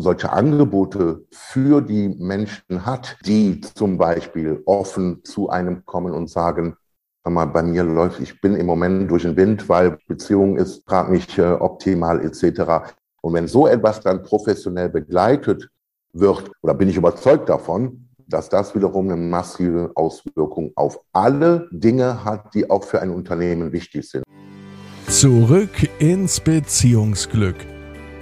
solche Angebote für die Menschen hat, die zum Beispiel offen zu einem kommen und sagen, mal, bei mir läuft, ich bin im Moment durch den Wind, weil Beziehung ist gerade nicht äh, optimal etc. Und wenn so etwas dann professionell begleitet wird, oder bin ich überzeugt davon, dass das wiederum eine massive Auswirkung auf alle Dinge hat, die auch für ein Unternehmen wichtig sind. Zurück ins Beziehungsglück.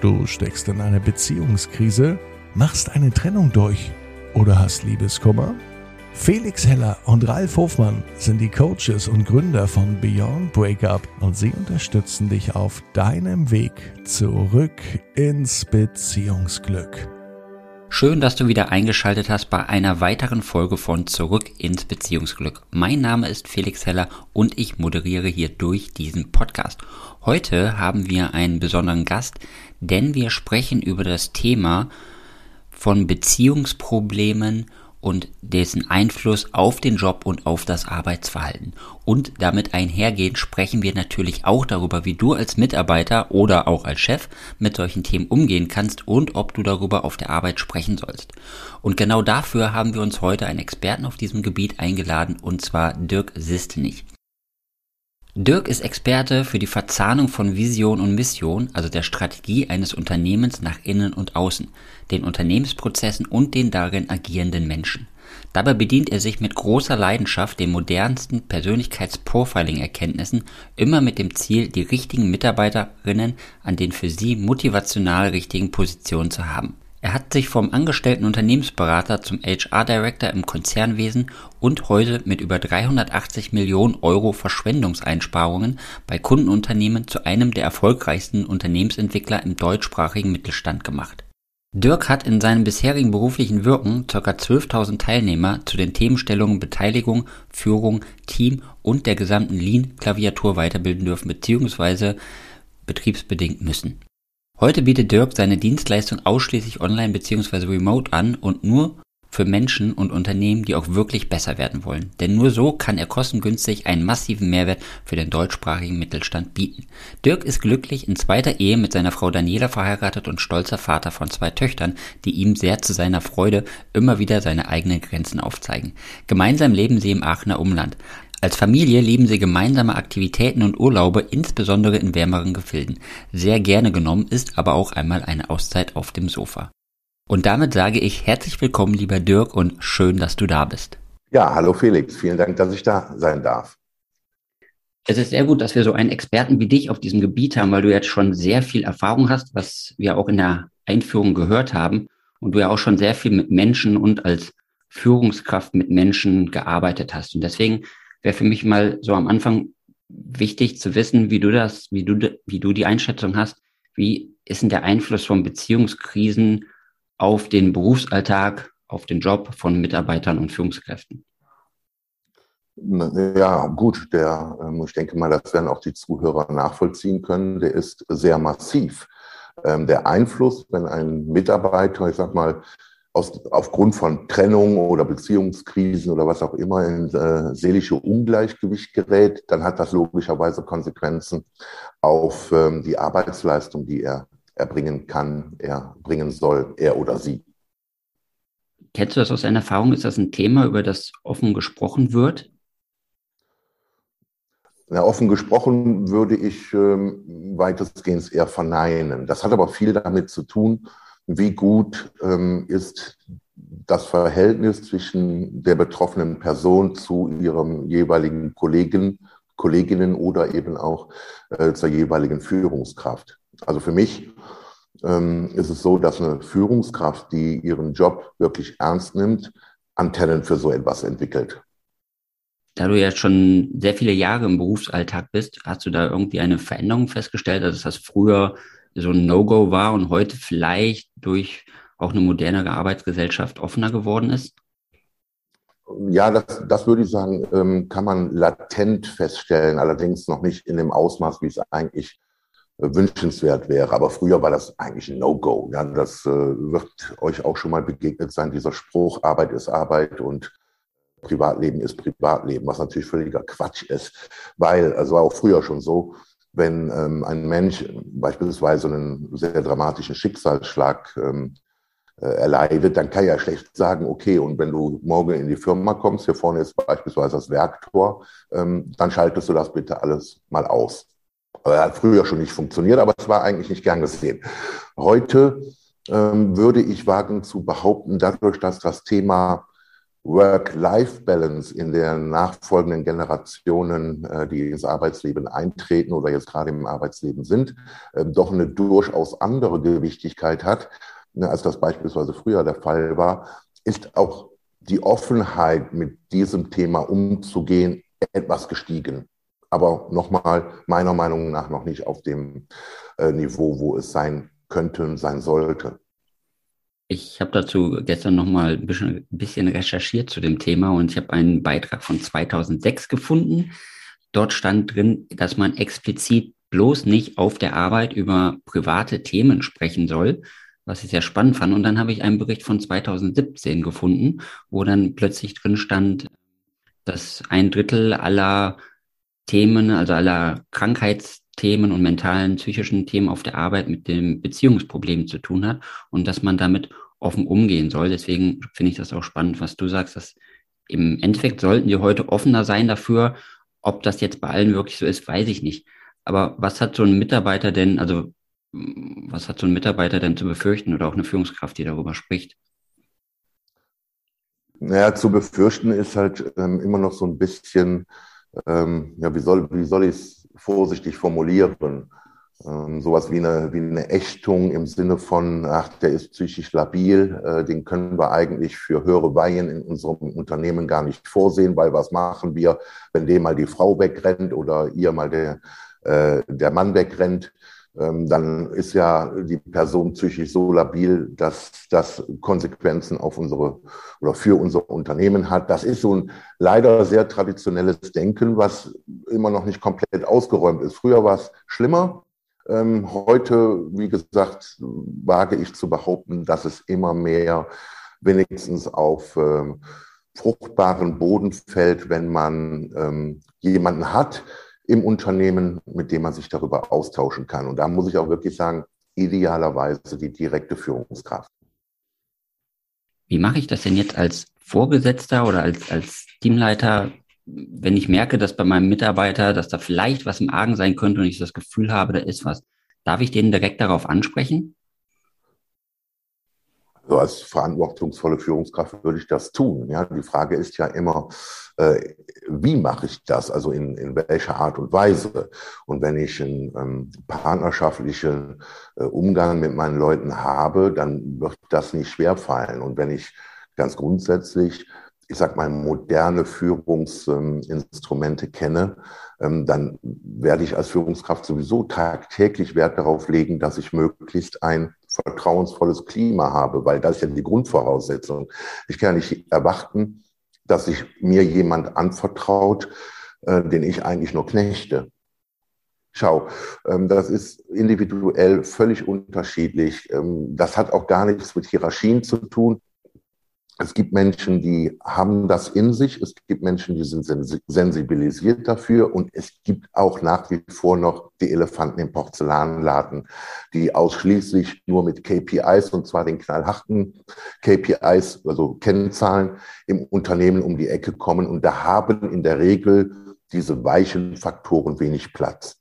Du steckst in einer Beziehungskrise, machst eine Trennung durch oder hast Liebeskummer? Felix Heller und Ralf Hofmann sind die Coaches und Gründer von Beyond Breakup und sie unterstützen dich auf deinem Weg zurück ins Beziehungsglück. Schön, dass du wieder eingeschaltet hast bei einer weiteren Folge von Zurück ins Beziehungsglück. Mein Name ist Felix Heller und ich moderiere hier durch diesen Podcast. Heute haben wir einen besonderen Gast, denn wir sprechen über das Thema von Beziehungsproblemen dessen Einfluss auf den Job und auf das Arbeitsverhalten. Und damit einhergehend sprechen wir natürlich auch darüber, wie du als Mitarbeiter oder auch als Chef mit solchen Themen umgehen kannst und ob du darüber auf der Arbeit sprechen sollst. Und genau dafür haben wir uns heute einen Experten auf diesem Gebiet eingeladen, und zwar Dirk Sistenich. Dirk ist Experte für die Verzahnung von Vision und Mission, also der Strategie eines Unternehmens nach innen und außen, den Unternehmensprozessen und den darin agierenden Menschen. Dabei bedient er sich mit großer Leidenschaft den modernsten Persönlichkeitsprofiling-Erkenntnissen, immer mit dem Ziel, die richtigen Mitarbeiterinnen an den für sie motivational richtigen Positionen zu haben. Er hat sich vom angestellten Unternehmensberater zum HR Director im Konzernwesen und heute mit über 380 Millionen Euro Verschwendungseinsparungen bei Kundenunternehmen zu einem der erfolgreichsten Unternehmensentwickler im deutschsprachigen Mittelstand gemacht. Dirk hat in seinem bisherigen beruflichen Wirken ca. 12.000 Teilnehmer zu den Themenstellungen Beteiligung, Führung, Team und der gesamten Lean-Klaviatur weiterbilden dürfen bzw. betriebsbedingt müssen. Heute bietet Dirk seine Dienstleistung ausschließlich online bzw. remote an und nur für Menschen und Unternehmen, die auch wirklich besser werden wollen. Denn nur so kann er kostengünstig einen massiven Mehrwert für den deutschsprachigen Mittelstand bieten. Dirk ist glücklich in zweiter Ehe mit seiner Frau Daniela verheiratet und stolzer Vater von zwei Töchtern, die ihm sehr zu seiner Freude immer wieder seine eigenen Grenzen aufzeigen. Gemeinsam leben sie im Aachener Umland. Als Familie lieben sie gemeinsame Aktivitäten und Urlaube, insbesondere in wärmeren Gefilden. Sehr gerne genommen ist aber auch einmal eine Auszeit auf dem Sofa. Und damit sage ich herzlich willkommen, lieber Dirk, und schön, dass du da bist. Ja, hallo Felix, vielen Dank, dass ich da sein darf. Es ist sehr gut, dass wir so einen Experten wie dich auf diesem Gebiet haben, weil du jetzt schon sehr viel Erfahrung hast, was wir auch in der Einführung gehört haben und du ja auch schon sehr viel mit Menschen und als Führungskraft mit Menschen gearbeitet hast. Und deswegen wäre für mich mal so am Anfang wichtig zu wissen, wie du das, wie du, wie du die Einschätzung hast. Wie ist denn der Einfluss von Beziehungskrisen auf den Berufsalltag, auf den Job von Mitarbeitern und Führungskräften? Ja, gut, der, ähm, ich denke mal, das werden auch die Zuhörer nachvollziehen können, der ist sehr massiv. Ähm, der Einfluss, wenn ein Mitarbeiter, ich sag mal, aus, aufgrund von Trennung oder Beziehungskrisen oder was auch immer in äh, seelische Ungleichgewicht gerät, dann hat das logischerweise Konsequenzen auf ähm, die Arbeitsleistung, die er erbringen kann, er bringen soll, er oder sie. Kennst du das aus deiner Erfahrung? Ist das ein Thema, über das offen gesprochen wird? Na, offen gesprochen würde ich ähm, weitestgehend eher verneinen. Das hat aber viel damit zu tun, wie gut ähm, ist das Verhältnis zwischen der betroffenen Person zu ihrem jeweiligen Kollegen, Kolleginnen oder eben auch äh, zur jeweiligen Führungskraft. Also für mich ähm, ist es so, dass eine Führungskraft, die ihren Job wirklich ernst nimmt, Antennen für so etwas entwickelt. Da du ja schon sehr viele Jahre im Berufsalltag bist, hast du da irgendwie eine Veränderung festgestellt? Also, dass das früher so ein No-Go war und heute vielleicht durch auch eine modernere Arbeitsgesellschaft offener geworden ist? Ja, das, das würde ich sagen, ähm, kann man latent feststellen, allerdings noch nicht in dem Ausmaß, wie es eigentlich äh, wünschenswert wäre. Aber früher war das eigentlich ein No-Go. Ja, das äh, wird euch auch schon mal begegnet sein, dieser Spruch, Arbeit ist Arbeit und Privatleben ist Privatleben, was natürlich völliger Quatsch ist, weil, also war auch früher schon so, wenn ähm, ein Mensch beispielsweise einen sehr dramatischen Schicksalsschlag ähm, äh, erleidet, dann kann ja schlecht sagen, okay, und wenn du morgen in die Firma kommst, hier vorne ist beispielsweise das Werktor, ähm, dann schaltest du das bitte alles mal aus. Das hat früher schon nicht funktioniert, aber es war eigentlich nicht gern gesehen. Heute ähm, würde ich wagen zu behaupten, dadurch, dass das Thema Work-Life-Balance in den nachfolgenden Generationen, äh, die ins Arbeitsleben eintreten oder jetzt gerade im Arbeitsleben sind, äh, doch eine durchaus andere Gewichtigkeit hat, ne, als das beispielsweise früher der Fall war, ist auch die Offenheit, mit diesem Thema umzugehen, etwas gestiegen. Aber nochmal, meiner Meinung nach noch nicht auf dem äh, Niveau, wo es sein könnte und sein sollte. Ich habe dazu gestern noch mal ein bisschen, bisschen recherchiert zu dem Thema und ich habe einen Beitrag von 2006 gefunden. Dort stand drin, dass man explizit bloß nicht auf der Arbeit über private Themen sprechen soll, was ich sehr spannend fand. Und dann habe ich einen Bericht von 2017 gefunden, wo dann plötzlich drin stand, dass ein Drittel aller Themen, also aller Krankheitsthemen und mentalen, psychischen Themen auf der Arbeit mit dem Beziehungsproblem zu tun hat und dass man damit offen umgehen soll. Deswegen finde ich das auch spannend, was du sagst, dass im Endeffekt sollten wir heute offener sein dafür. Ob das jetzt bei allen wirklich so ist, weiß ich nicht. Aber was hat so ein Mitarbeiter denn, also was hat so ein Mitarbeiter denn zu befürchten oder auch eine Führungskraft, die darüber spricht? Naja, zu befürchten ist halt ähm, immer noch so ein bisschen ähm, ja, wie soll, wie soll ich es vorsichtig formulieren? Ähm, sowas wie eine, wie eine Ächtung im Sinne von, ach, der ist psychisch labil, äh, den können wir eigentlich für höhere Weihen in unserem Unternehmen gar nicht vorsehen, weil was machen wir, wenn dem mal die Frau wegrennt oder ihr mal der, äh, der Mann wegrennt? Ähm, dann ist ja die Person psychisch so labil, dass das Konsequenzen auf unsere oder für unser Unternehmen hat. Das ist so ein leider sehr traditionelles Denken, was immer noch nicht komplett ausgeräumt ist. Früher war es schlimmer. Ähm, heute, wie gesagt, wage ich zu behaupten, dass es immer mehr wenigstens auf ähm, fruchtbaren Boden fällt, wenn man jemanden hat, im Unternehmen, mit dem man sich darüber austauschen kann. Und da muss ich auch wirklich sagen, idealerweise die direkte Führungskraft. Wie mache ich das denn jetzt als Vorgesetzter oder als, als Teamleiter, wenn ich merke, dass bei meinem Mitarbeiter, dass da vielleicht was im Argen sein könnte und ich das Gefühl habe, da ist was? Darf ich den direkt darauf ansprechen? Also als verantwortungsvolle Führungskraft würde ich das tun. Ja, die Frage ist ja immer, äh, wie mache ich das? Also in, in welcher Art und Weise? Und wenn ich einen ähm, partnerschaftlichen äh, Umgang mit meinen Leuten habe, dann wird das nicht schwerfallen. Und wenn ich ganz grundsätzlich ich sag mal, moderne Führungsinstrumente kenne, ähm, dann werde ich als Führungskraft sowieso tagtäglich Wert darauf legen, dass ich möglichst ein vertrauensvolles Klima habe, weil das ist ja die Grundvoraussetzung. Ich kann ja nicht erwarten, dass sich mir jemand anvertraut, äh, den ich eigentlich nur knechte. Schau, ähm, das ist individuell völlig unterschiedlich. Ähm, das hat auch gar nichts mit Hierarchien zu tun. Es gibt Menschen, die haben das in sich. Es gibt Menschen, die sind sensibilisiert dafür. Und es gibt auch nach wie vor noch die Elefanten im Porzellanladen, die ausschließlich nur mit KPIs, und zwar den knallharten KPIs, also Kennzahlen im Unternehmen um die Ecke kommen. Und da haben in der Regel diese weichen Faktoren wenig Platz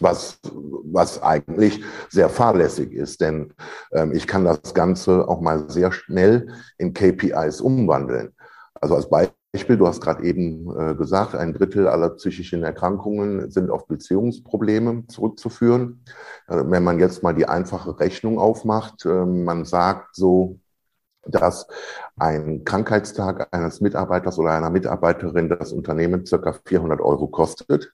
was, was eigentlich sehr fahrlässig ist, denn ähm, ich kann das Ganze auch mal sehr schnell in KPIs umwandeln. Also als Beispiel, du hast gerade eben äh, gesagt, ein Drittel aller psychischen Erkrankungen sind auf Beziehungsprobleme zurückzuführen. Äh, wenn man jetzt mal die einfache Rechnung aufmacht, äh, man sagt so, dass ein Krankheitstag eines Mitarbeiters oder einer Mitarbeiterin das Unternehmen circa 400 Euro kostet.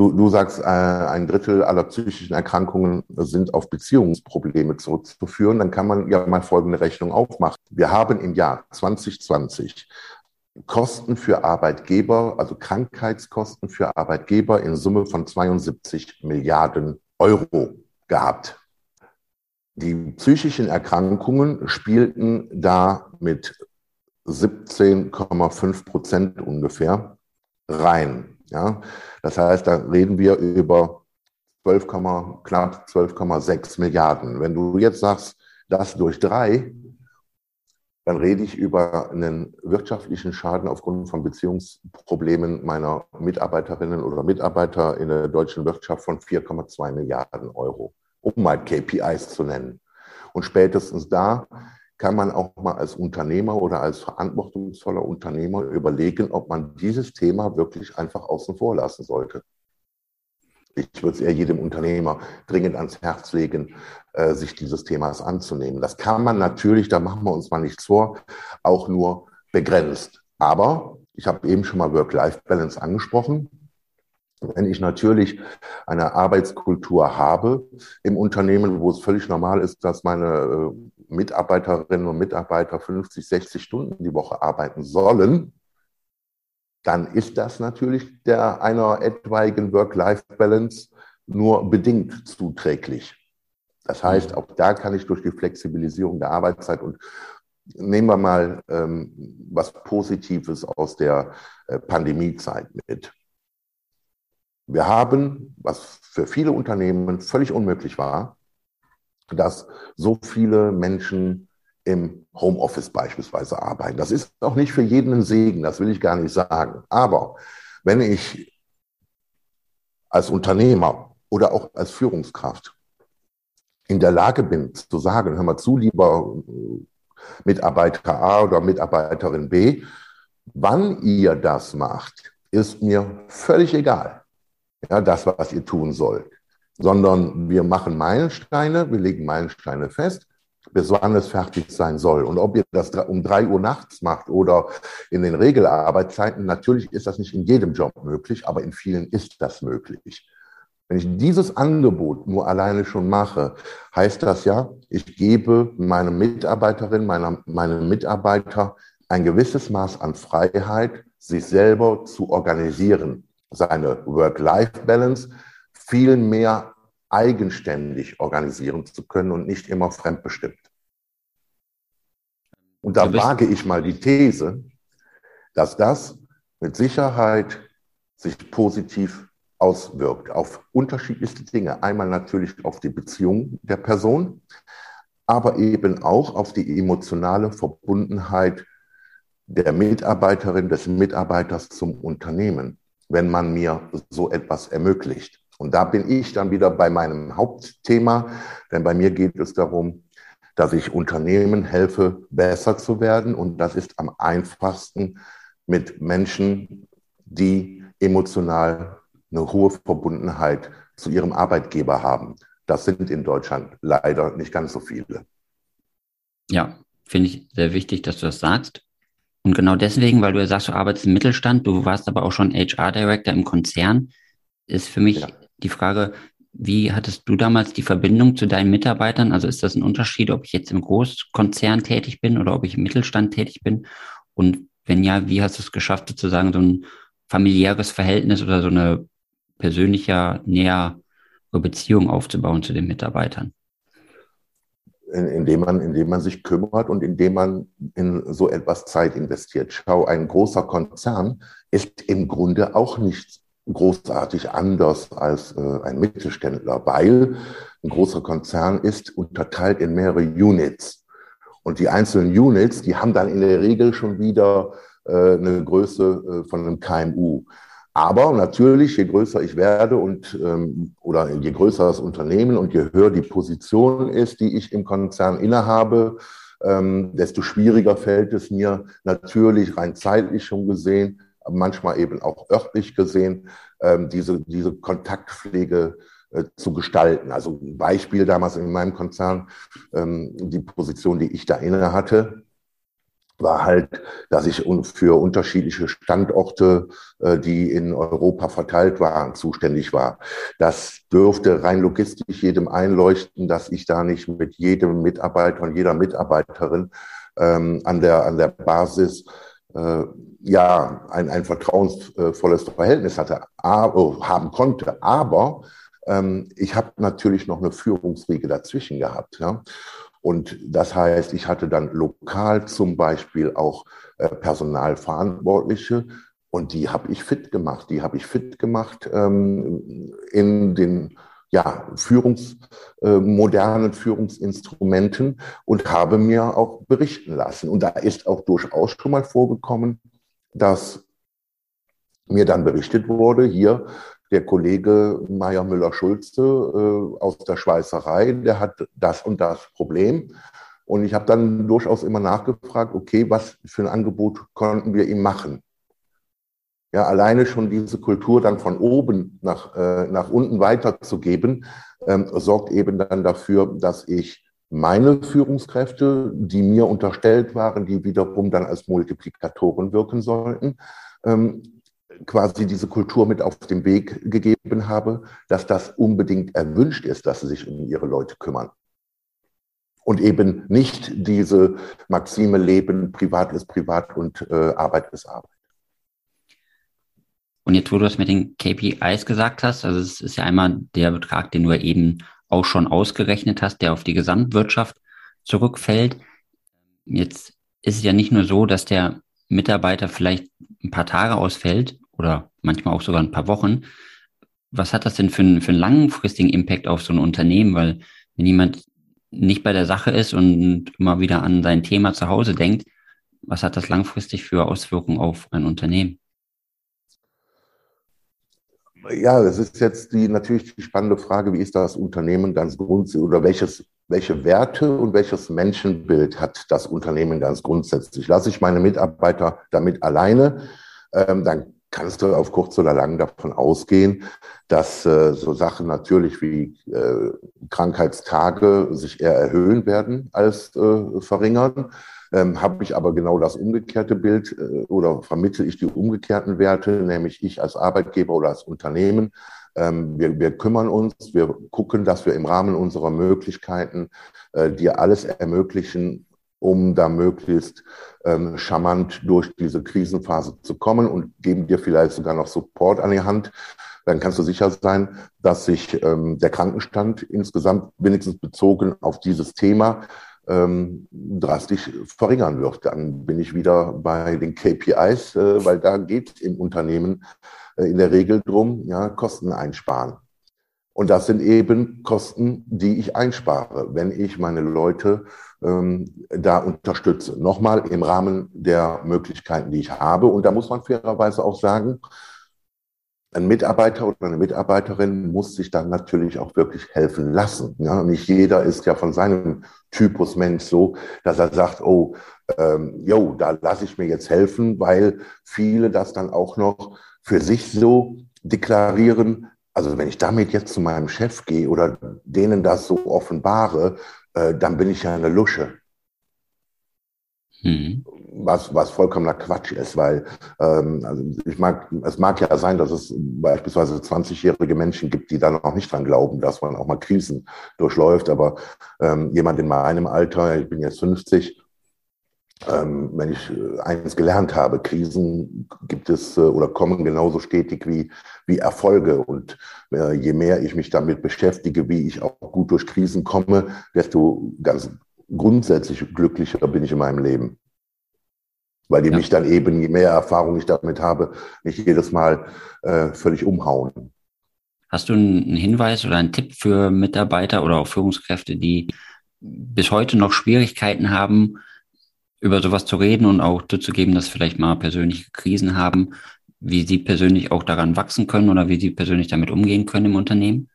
Du, du sagst, äh, ein Drittel aller psychischen Erkrankungen sind auf Beziehungsprobleme zurückzuführen. Dann kann man ja mal folgende Rechnung aufmachen. Wir haben im Jahr 2020 Kosten für Arbeitgeber, also Krankheitskosten für Arbeitgeber in Summe von 72 Milliarden Euro gehabt. Die psychischen Erkrankungen spielten da mit 17,5 Prozent ungefähr rein. Ja, das heißt, da reden wir über 12, knapp 12,6 Milliarden. Wenn du jetzt sagst, das durch drei, dann rede ich über einen wirtschaftlichen Schaden aufgrund von Beziehungsproblemen meiner Mitarbeiterinnen oder Mitarbeiter in der deutschen Wirtschaft von 4,2 Milliarden Euro, um mal KPIs zu nennen. Und spätestens da kann man auch mal als Unternehmer oder als verantwortungsvoller Unternehmer überlegen, ob man dieses Thema wirklich einfach außen vor lassen sollte. Ich würde es eher jedem Unternehmer dringend ans Herz legen, äh, sich dieses Themas anzunehmen. Das kann man natürlich, da machen wir uns mal nichts vor, auch nur begrenzt. Aber ich habe eben schon mal Work-Life-Balance angesprochen. Wenn ich natürlich eine Arbeitskultur habe im Unternehmen, wo es völlig normal ist, dass meine äh, Mitarbeiterinnen und Mitarbeiter 50, 60 Stunden die Woche arbeiten sollen, dann ist das natürlich der einer etwaigen Work-Life-Balance nur bedingt zuträglich. Das heißt, auch da kann ich durch die Flexibilisierung der Arbeitszeit und nehmen wir mal ähm, was Positives aus der äh, Pandemiezeit mit. Wir haben, was für viele Unternehmen völlig unmöglich war, dass so viele Menschen im Homeoffice beispielsweise arbeiten. Das ist auch nicht für jeden ein Segen, das will ich gar nicht sagen. Aber wenn ich als Unternehmer oder auch als Führungskraft in der Lage bin zu sagen, hör mal zu, lieber Mitarbeiter A oder Mitarbeiterin B, wann ihr das macht, ist mir völlig egal ja, das, was ihr tun sollt, sondern wir machen Meilensteine, wir legen Meilensteine fest, bis wann es fertig sein soll. Und ob ihr das um drei Uhr nachts macht oder in den Regelarbeitszeiten, natürlich ist das nicht in jedem Job möglich, aber in vielen ist das möglich. Wenn ich dieses Angebot nur alleine schon mache, heißt das ja, ich gebe meinem Mitarbeiterin, meiner, meinem Mitarbeiter ein gewisses Maß an Freiheit, sich selber zu organisieren seine Work-Life-Balance viel mehr eigenständig organisieren zu können und nicht immer fremdbestimmt. Und da wage ich mal die These, dass das mit Sicherheit sich positiv auswirkt auf unterschiedlichste Dinge. Einmal natürlich auf die Beziehung der Person, aber eben auch auf die emotionale Verbundenheit der Mitarbeiterin, des Mitarbeiters zum Unternehmen wenn man mir so etwas ermöglicht. Und da bin ich dann wieder bei meinem Hauptthema, denn bei mir geht es darum, dass ich Unternehmen helfe, besser zu werden. Und das ist am einfachsten mit Menschen, die emotional eine hohe Verbundenheit zu ihrem Arbeitgeber haben. Das sind in Deutschland leider nicht ganz so viele. Ja, finde ich sehr wichtig, dass du das sagst. Und genau deswegen, weil du ja sagst, du arbeitest im Mittelstand, du warst aber auch schon HR-Director im Konzern, ist für mich ja. Die Frage, wie hattest du damals die Verbindung zu deinen Mitarbeitern? Also ist das ein Unterschied, ob ich jetzt im Großkonzern tätig bin oder ob ich im Mittelstand tätig bin? Und wenn ja, wie hast du es geschafft, sozusagen so ein familiäres Verhältnis oder so eine persönlicher, nähere Beziehung aufzubauen zu den Mitarbeitern? indem man, indem man sich kümmert und indem man in so etwas Zeit investiert. Schau, ein großer Konzern ist im Grunde auch nicht großartig anders als äh, ein Mittelständler, weil ein großer Konzern ist unterteilt in mehrere Units. Und die einzelnen Units, die haben dann in der Regel schon wieder äh, eine Größe äh, von einem KMU. Aber natürlich, je größer ich werde und ähm, oder je größer das Unternehmen und je höher die Position ist, die ich im Konzern innehabe, ähm, desto schwieriger fällt es mir natürlich rein zeitlich schon gesehen, manchmal eben auch örtlich gesehen, ähm, diese, diese Kontaktpflege äh, zu gestalten. Also ein Beispiel damals in meinem Konzern, ähm, die Position, die ich da inne hatte, war halt, dass ich für unterschiedliche Standorte, äh, die in Europa verteilt waren, zuständig war. Das dürfte rein logistisch jedem einleuchten, dass ich da nicht mit jedem Mitarbeiter und jeder Mitarbeiterin ähm, an, der, an der Basis äh, ja ein, ein vertrauensvolles Verhältnis hatte, aber, haben konnte. Aber ähm, ich habe natürlich noch eine Führungsriege dazwischen gehabt. Ja? Und das heißt, ich hatte dann lokal zum Beispiel auch äh, Personalverantwortliche und die habe ich fit gemacht. Die habe ich fit gemacht ähm, in den ja, Führungs, äh, modernen Führungsinstrumenten und habe mir auch berichten lassen. Und da ist auch durchaus schon mal vorgekommen, dass mir dann berichtet wurde, hier der Kollege Meier Müller-Schulze äh, aus der Schweißerei, der hat das und das Problem. Und ich habe dann durchaus immer nachgefragt, okay, was für ein Angebot konnten wir ihm machen? Ja, alleine schon diese Kultur dann von oben nach, äh, nach unten weiterzugeben, ähm, sorgt eben dann dafür, dass ich meine Führungskräfte, die mir unterstellt waren, die wiederum dann als Multiplikatoren wirken sollten, ähm, quasi diese Kultur mit auf den Weg gegeben habe, dass das unbedingt erwünscht ist, dass sie sich um ihre Leute kümmern. Und eben nicht diese Maxime leben, privat ist privat und äh, Arbeit ist Arbeit. Und jetzt, wo du das mit den KPIs gesagt hast, also es ist ja einmal der Betrag, den du eben auch schon ausgerechnet hast, der auf die Gesamtwirtschaft zurückfällt. Jetzt ist es ja nicht nur so, dass der Mitarbeiter vielleicht ein paar Tage ausfällt oder manchmal auch sogar ein paar Wochen. Was hat das denn für einen, für einen langfristigen Impact auf so ein Unternehmen? Weil wenn jemand nicht bei der Sache ist und immer wieder an sein Thema zu Hause denkt, was hat das langfristig für Auswirkungen auf ein Unternehmen? Ja, das ist jetzt die natürlich die spannende Frage, wie ist das Unternehmen ganz grundsätzlich oder welches, welche Werte und welches Menschenbild hat das Unternehmen ganz grundsätzlich? Lasse ich meine Mitarbeiter damit alleine, ähm, dann kannst du auf kurz oder lang davon ausgehen, dass äh, so Sachen natürlich wie äh, Krankheitstage sich eher erhöhen werden als äh, verringern. Ähm, Habe ich aber genau das umgekehrte Bild äh, oder vermittle ich die umgekehrten Werte, nämlich ich als Arbeitgeber oder als Unternehmen. Ähm, wir, wir kümmern uns, wir gucken, dass wir im Rahmen unserer Möglichkeiten äh, dir alles ermöglichen, um da möglichst ähm, charmant durch diese Krisenphase zu kommen und geben dir vielleicht sogar noch Support an die Hand. Dann kannst du sicher sein, dass sich ähm, der Krankenstand insgesamt wenigstens bezogen auf dieses Thema ähm, drastisch verringern wird. Dann bin ich wieder bei den KPIs, äh, weil da geht im Unternehmen äh, in der Regel drum, ja, Kosten einsparen. Und das sind eben Kosten, die ich einspare, wenn ich meine Leute ähm, da unterstütze. Nochmal im Rahmen der Möglichkeiten, die ich habe. Und da muss man fairerweise auch sagen, ein Mitarbeiter oder eine Mitarbeiterin muss sich dann natürlich auch wirklich helfen lassen. Ja, nicht jeder ist ja von seinem Typus Mensch so, dass er sagt, oh, ähm, jo, da lasse ich mir jetzt helfen, weil viele das dann auch noch für sich so deklarieren. Also wenn ich damit jetzt zu meinem Chef gehe oder denen das so offenbare, äh, dann bin ich ja eine Lusche. Mhm. Was, was vollkommener Quatsch ist, weil ähm, also ich mag, es mag ja sein, dass es beispielsweise 20-jährige Menschen gibt, die dann auch nicht dran glauben, dass man auch mal Krisen durchläuft. Aber ähm, jemand in meinem Alter, ich bin jetzt 50, ähm, wenn ich äh, eins gelernt habe, Krisen gibt es äh, oder kommen genauso stetig wie, wie Erfolge. Und äh, je mehr ich mich damit beschäftige, wie ich auch gut durch Krisen komme, desto ganz grundsätzlich glücklicher bin ich in meinem Leben. Weil die ja. mich dann eben, je mehr Erfahrung ich damit habe, nicht jedes Mal äh, völlig umhauen. Hast du einen Hinweis oder einen Tipp für Mitarbeiter oder auch Führungskräfte, die bis heute noch Schwierigkeiten haben, über sowas zu reden und auch zuzugeben, dass vielleicht mal persönliche Krisen haben, wie sie persönlich auch daran wachsen können oder wie sie persönlich damit umgehen können im Unternehmen?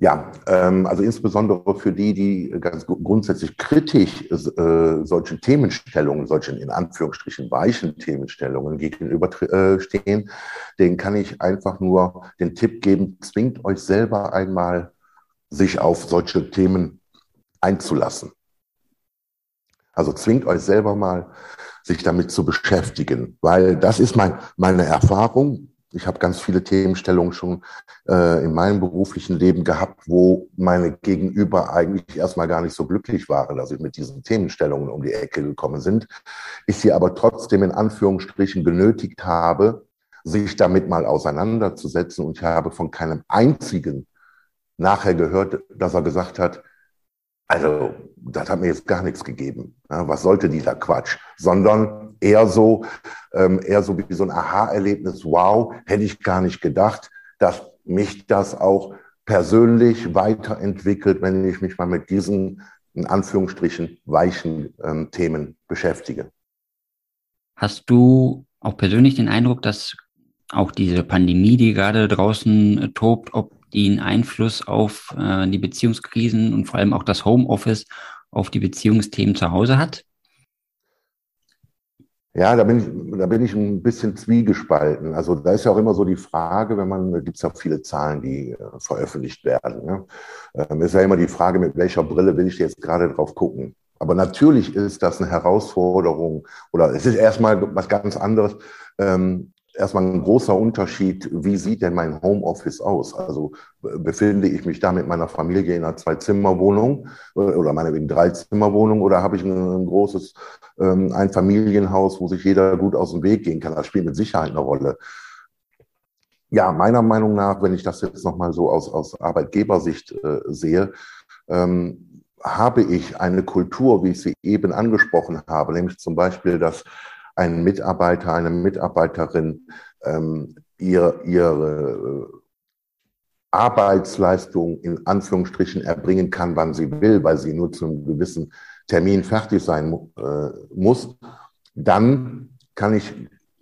Ja, ähm, also insbesondere für die, die ganz grundsätzlich kritisch äh, solchen Themenstellungen, solchen in Anführungsstrichen weichen Themenstellungen gegenüberstehen, äh, denen kann ich einfach nur den Tipp geben, zwingt euch selber einmal, sich auf solche Themen einzulassen. Also zwingt euch selber mal, sich damit zu beschäftigen, weil das ist mein, meine Erfahrung ich habe ganz viele Themenstellungen schon äh, in meinem beruflichen Leben gehabt, wo meine Gegenüber eigentlich erstmal gar nicht so glücklich waren, dass ich mit diesen Themenstellungen um die Ecke gekommen sind. Ich sie aber trotzdem in Anführungsstrichen genötigt habe, sich damit mal auseinanderzusetzen. Und ich habe von keinem einzigen nachher gehört, dass er gesagt hat, also das hat mir jetzt gar nichts gegeben. Was sollte dieser Quatsch? Sondern eher so, ähm, eher so wie so ein Aha-Erlebnis. Wow, hätte ich gar nicht gedacht, dass mich das auch persönlich weiterentwickelt, wenn ich mich mal mit diesen, in Anführungsstrichen, weichen ähm, Themen beschäftige. Hast du auch persönlich den Eindruck, dass auch diese Pandemie, die gerade draußen äh, tobt, ob die einen Einfluss auf äh, die Beziehungskrisen und vor allem auch das Homeoffice auf die Beziehungsthemen zu Hause hat? Ja, da bin ich, da bin ich ein bisschen zwiegespalten. Also da ist ja auch immer so die Frage, wenn man, da gibt es ja viele Zahlen, die äh, veröffentlicht werden. Ne? Ähm, ist ja immer die Frage, mit welcher Brille will ich jetzt gerade drauf gucken. Aber natürlich ist das eine Herausforderung oder es ist erstmal was ganz anderes, ähm, erstmal ein großer Unterschied, wie sieht denn mein Homeoffice aus? Also befinde ich mich da mit meiner Familie in einer Zwei-Zimmer-Wohnung äh, oder meinetwegen Drei-Zimmer-Wohnung oder habe ich ein, ein großes ähm, Einfamilienhaus, wo sich jeder gut aus dem Weg gehen kann? Das spielt mit Sicherheit eine Rolle. Ja, meiner Meinung nach, wenn ich das jetzt nochmal so aus, aus Arbeitgebersicht äh, sehe, ähm, habe ich eine Kultur, wie ich sie eben angesprochen habe, nämlich zum Beispiel, dass ein Mitarbeiter, eine Mitarbeiterin ähm, ihr, ihre äh, Arbeitsleistung in Anführungsstrichen erbringen kann, wann sie will, weil sie nur zu einem gewissen Termin fertig sein äh, muss, dann kann ich,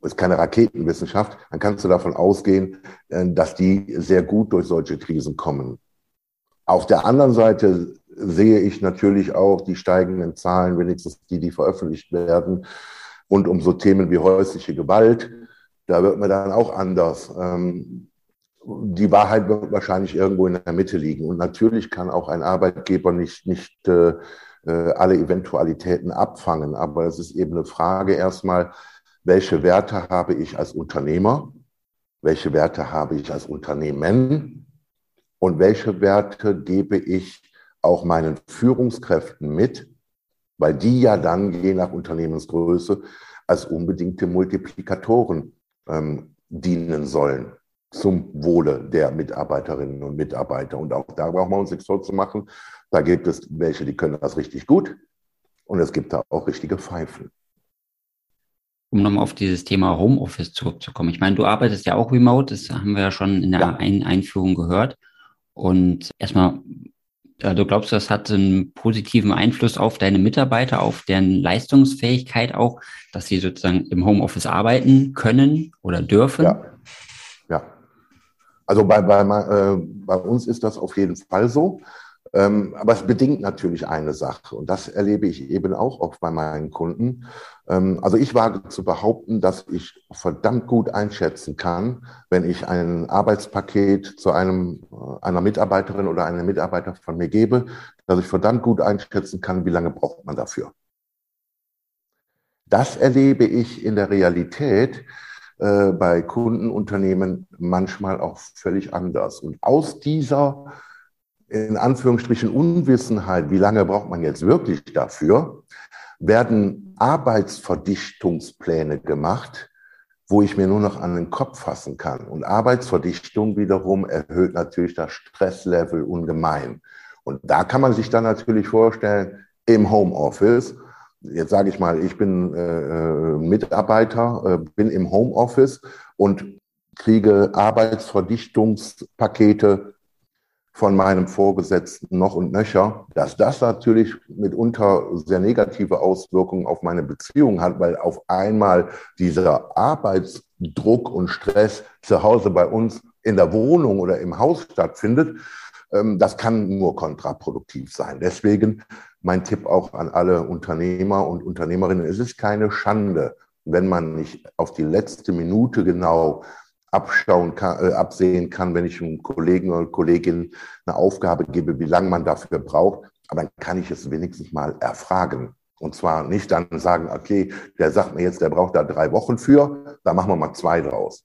ist keine Raketenwissenschaft, dann kannst du davon ausgehen, äh, dass die sehr gut durch solche Krisen kommen. Auf der anderen Seite sehe ich natürlich auch die steigenden Zahlen, wenigstens die, die veröffentlicht werden, und um so Themen wie häusliche Gewalt. Da wird man dann auch anders. Ähm, die Wahrheit wird wahrscheinlich irgendwo in der Mitte liegen. Und natürlich kann auch ein Arbeitgeber nicht, nicht äh, äh, alle Eventualitäten abfangen. Aber es ist eben eine Frage erstmal, welche Werte habe ich als Unternehmer? Welche Werte habe ich als Unternehmen? Und welche Werte gebe ich auch meinen Führungskräften mit, weil die ja dann je nach Unternehmensgröße als unbedingte Multiplikatoren ähm, dienen sollen zum Wohle der Mitarbeiterinnen und Mitarbeiter. Und auch da brauchen wir uns nichts vorzumachen. Da gibt es welche, die können das richtig gut und es gibt da auch richtige Pfeifen. Um nochmal auf dieses Thema Homeoffice zurückzukommen. Ich meine, du arbeitest ja auch remote, das haben wir ja schon in der ja. Einführung gehört. Und erstmal, Du glaubst, das hat einen positiven Einfluss auf deine Mitarbeiter, auf deren Leistungsfähigkeit auch, dass sie sozusagen im Homeoffice arbeiten können oder dürfen? Ja, ja. Also bei, bei, äh, bei uns ist das auf jeden Fall so. Ähm, aber es bedingt natürlich eine Sache und das erlebe ich eben auch oft bei meinen Kunden. Ähm, also ich wage zu behaupten, dass ich verdammt gut einschätzen kann, wenn ich ein Arbeitspaket zu einem, äh, einer Mitarbeiterin oder einem Mitarbeiter von mir gebe, dass ich verdammt gut einschätzen kann, wie lange braucht man dafür. Das erlebe ich in der Realität äh, bei Kundenunternehmen manchmal auch völlig anders. Und aus dieser in Anführungsstrichen Unwissenheit, wie lange braucht man jetzt wirklich dafür, werden Arbeitsverdichtungspläne gemacht, wo ich mir nur noch an den Kopf fassen kann. Und Arbeitsverdichtung wiederum erhöht natürlich das Stresslevel ungemein. Und da kann man sich dann natürlich vorstellen, im Homeoffice, jetzt sage ich mal, ich bin äh, Mitarbeiter, äh, bin im Homeoffice und kriege Arbeitsverdichtungspakete von meinem Vorgesetzten noch und nöcher, dass das natürlich mitunter sehr negative Auswirkungen auf meine Beziehung hat, weil auf einmal dieser Arbeitsdruck und Stress zu Hause bei uns in der Wohnung oder im Haus stattfindet. Ähm, das kann nur kontraproduktiv sein. Deswegen mein Tipp auch an alle Unternehmer und Unternehmerinnen, es ist keine Schande, wenn man nicht auf die letzte Minute genau abschauen kann, äh, absehen kann, wenn ich einem Kollegen oder Kollegin eine Aufgabe gebe, wie lange man dafür braucht. Aber dann kann ich es wenigstens mal erfragen. Und zwar nicht dann sagen, okay, der sagt mir jetzt, der braucht da drei Wochen für, da machen wir mal zwei draus.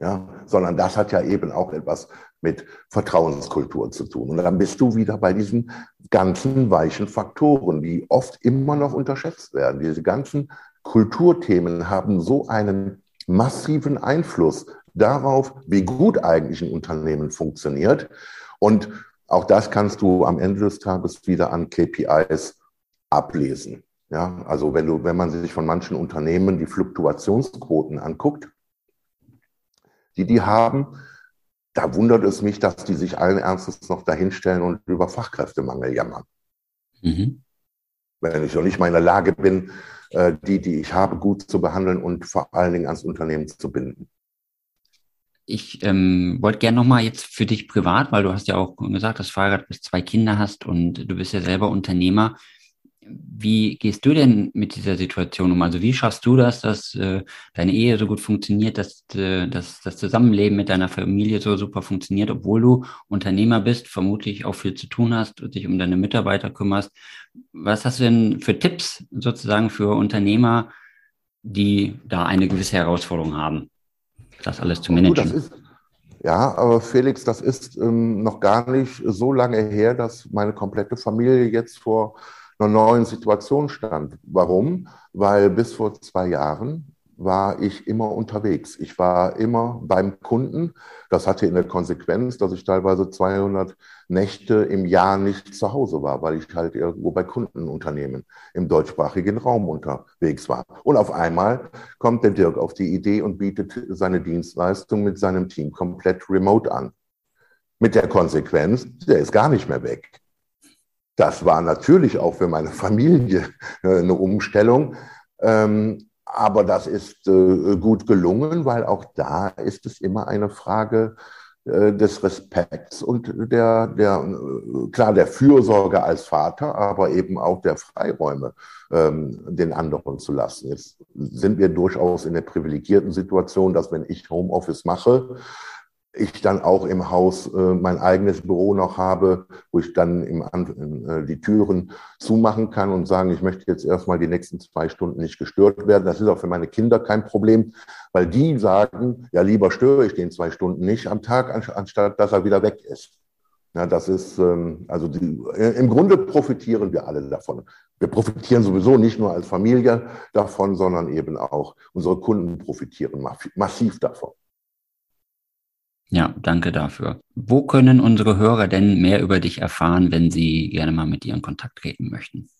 Ja, sondern das hat ja eben auch etwas mit Vertrauenskultur zu tun. Und dann bist du wieder bei diesen ganzen weichen Faktoren, die oft immer noch unterschätzt werden. Diese ganzen Kulturthemen haben so einen massiven Einfluss darauf, wie gut eigentlich ein Unternehmen funktioniert. Und auch das kannst du am Ende des Tages wieder an KPIs ablesen. Ja, also wenn du, wenn man sich von manchen Unternehmen die Fluktuationsquoten anguckt, die die haben, da wundert es mich, dass die sich allen Ernstes noch dahinstellen und über Fachkräftemangel jammern. Mhm. Wenn ich noch nicht mal in der Lage bin, äh, die, die ich habe, gut zu behandeln und vor allen Dingen ans Unternehmen zu binden. Ich ähm, wollte gerne nochmal jetzt für dich privat, weil du hast ja auch gesagt, dass du verheiratet bist, zwei Kinder hast und du bist ja selber Unternehmer. Wie gehst du denn mit dieser Situation um? Also wie schaffst du das, dass äh, deine Ehe so gut funktioniert, dass, äh, dass das Zusammenleben mit deiner Familie so super funktioniert, obwohl du Unternehmer bist, vermutlich auch viel zu tun hast und dich um deine Mitarbeiter kümmerst? Was hast du denn für Tipps sozusagen für Unternehmer, die da eine gewisse Herausforderung haben, das alles zu managen? Ist, ja, aber Felix, das ist ähm, noch gar nicht so lange her, dass meine komplette Familie jetzt vor einer neuen Situation stand. Warum? Weil bis vor zwei Jahren war ich immer unterwegs. Ich war immer beim Kunden. Das hatte in der Konsequenz, dass ich teilweise 200 Nächte im Jahr nicht zu Hause war, weil ich halt irgendwo bei Kundenunternehmen im deutschsprachigen Raum unterwegs war. Und auf einmal kommt der Dirk auf die Idee und bietet seine Dienstleistung mit seinem Team komplett remote an. Mit der Konsequenz, der ist gar nicht mehr weg. Das war natürlich auch für meine Familie äh, eine Umstellung. Ähm, aber das ist äh, gut gelungen, weil auch da ist es immer eine Frage äh, des Respekts und der, der, klar, der Fürsorge als Vater, aber eben auch der Freiräume ähm, den anderen zu lassen. Jetzt sind wir durchaus in der privilegierten Situation, dass wenn ich Homeoffice mache, ich dann auch im Haus äh, mein eigenes Büro noch habe, wo ich dann im, äh, die Türen zumachen kann und sagen, ich möchte jetzt erstmal die nächsten zwei Stunden nicht gestört werden. Das ist auch für meine Kinder kein Problem, weil die sagen, ja, lieber störe ich den zwei Stunden nicht am Tag, anstatt dass er wieder weg ist. Ja, das ist, ähm, also die, äh, im Grunde profitieren wir alle davon. Wir profitieren sowieso nicht nur als Familie davon, sondern eben auch unsere Kunden profitieren massiv davon. Ja, danke dafür. Wo können unsere Hörer denn mehr über dich erfahren, wenn sie gerne mal mit dir in Kontakt treten möchten?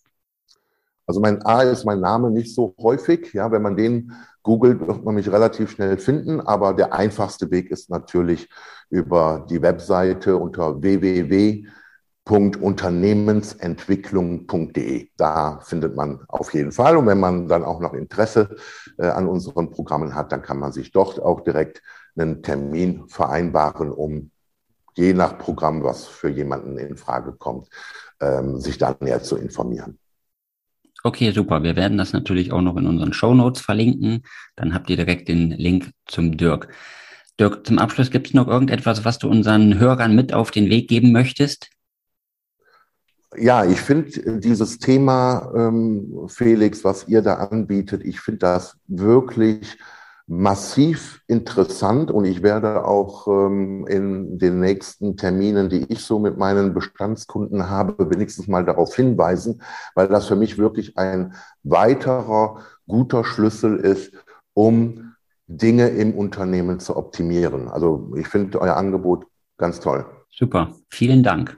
Also mein A ist mein Name nicht so häufig. Ja, wenn man den googelt, wird man mich relativ schnell finden. Aber der einfachste Weg ist natürlich über die Webseite unter www.unternehmensentwicklung.de. Da findet man auf jeden Fall. Und wenn man dann auch noch Interesse äh, an unseren Programmen hat, dann kann man sich dort auch direkt einen Termin vereinbaren, um je nach Programm, was für jemanden in Frage kommt, ähm, sich dann näher zu informieren. Okay, super. Wir werden das natürlich auch noch in unseren Show Notes verlinken. Dann habt ihr direkt den Link zum Dirk. Dirk, zum Abschluss gibt es noch irgendetwas, was du unseren Hörern mit auf den Weg geben möchtest? Ja, ich finde dieses Thema, ähm, Felix, was ihr da anbietet, ich finde das wirklich massiv interessant und ich werde auch ähm, in den nächsten Terminen, die ich so mit meinen Bestandskunden habe, wenigstens mal darauf hinweisen, weil das für mich wirklich ein weiterer guter Schlüssel ist, um Dinge im Unternehmen zu optimieren. Also ich finde euer Angebot ganz toll. Super, vielen Dank.